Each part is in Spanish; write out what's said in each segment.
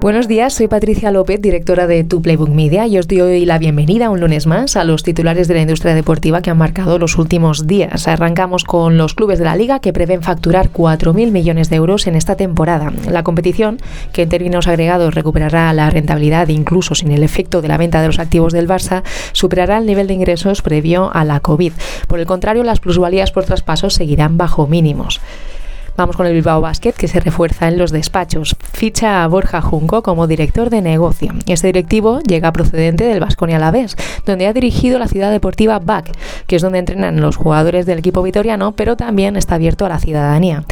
Buenos días, soy Patricia López, directora de Tu Playbook Media, y os doy la bienvenida un lunes más a los titulares de la industria deportiva que han marcado los últimos días. Arrancamos con los clubes de la liga que prevén facturar 4.000 millones de euros en esta temporada. La competición, que en términos agregados recuperará la rentabilidad incluso sin el efecto de la venta de los activos del Barça, superará el nivel de ingresos previo a la COVID. Por el contrario, las plusvalías por traspasos seguirán bajo mínimos. Vamos con el Bilbao Basket, que se refuerza en los despachos. Ficha a Borja Junco como director de negocio. Este directivo llega procedente del Vasconia Alavés, donde ha dirigido la ciudad deportiva BAC, que es donde entrenan los jugadores del equipo vitoriano, pero también está abierto a la ciudadanía.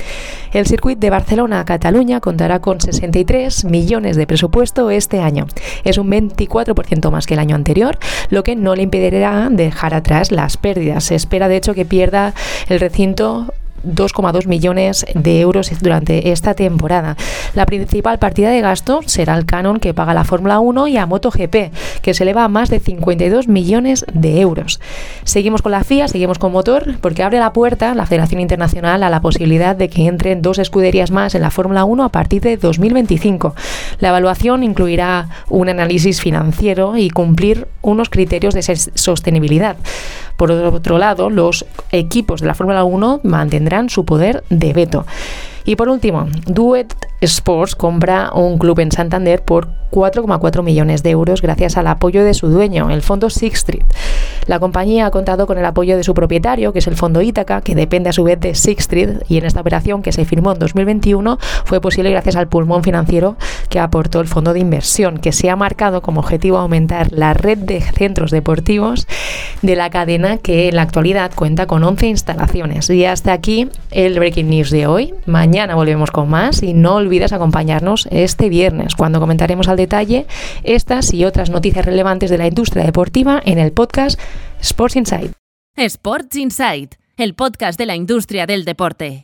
El circuito de Barcelona a Cataluña contará con 63 millones de presupuesto este año. Es un 24% más que el año anterior, lo que no le impedirá dejar atrás las pérdidas. Se espera, de hecho, que pierda el recinto 2,2 millones de euros durante esta temporada. La principal partida de gasto será el canon que paga la Fórmula 1 y a MotoGP, que se eleva a más de 52 millones de euros. Seguimos con la FIA, seguimos con motor, porque abre la puerta la Federación Internacional a la posibilidad de que entren dos escuderías más en la Fórmula 1 a partir de 2025. La evaluación incluirá un análisis financiero y cumplir unos criterios de sostenibilidad. Por otro lado, los equipos de la Fórmula 1 mantendrán su poder de veto. Y por último, Duet Sports compra un club en Santander por 4,4 millones de euros gracias al apoyo de su dueño, el fondo Six Street. La compañía ha contado con el apoyo de su propietario, que es el fondo Ítaca, que depende a su vez de Six Street, y en esta operación que se firmó en 2021 fue posible gracias al pulmón financiero que aportó el fondo de inversión, que se ha marcado como objetivo aumentar la red de centros deportivos de la cadena que en la actualidad cuenta con 11 instalaciones. Y hasta aquí el Breaking News de hoy. Mañana volvemos con más y no olvides acompañarnos este viernes cuando comentaremos al detalle estas y otras noticias relevantes de la industria deportiva en el podcast Sports Insight. Sports Insight, el podcast de la industria del deporte.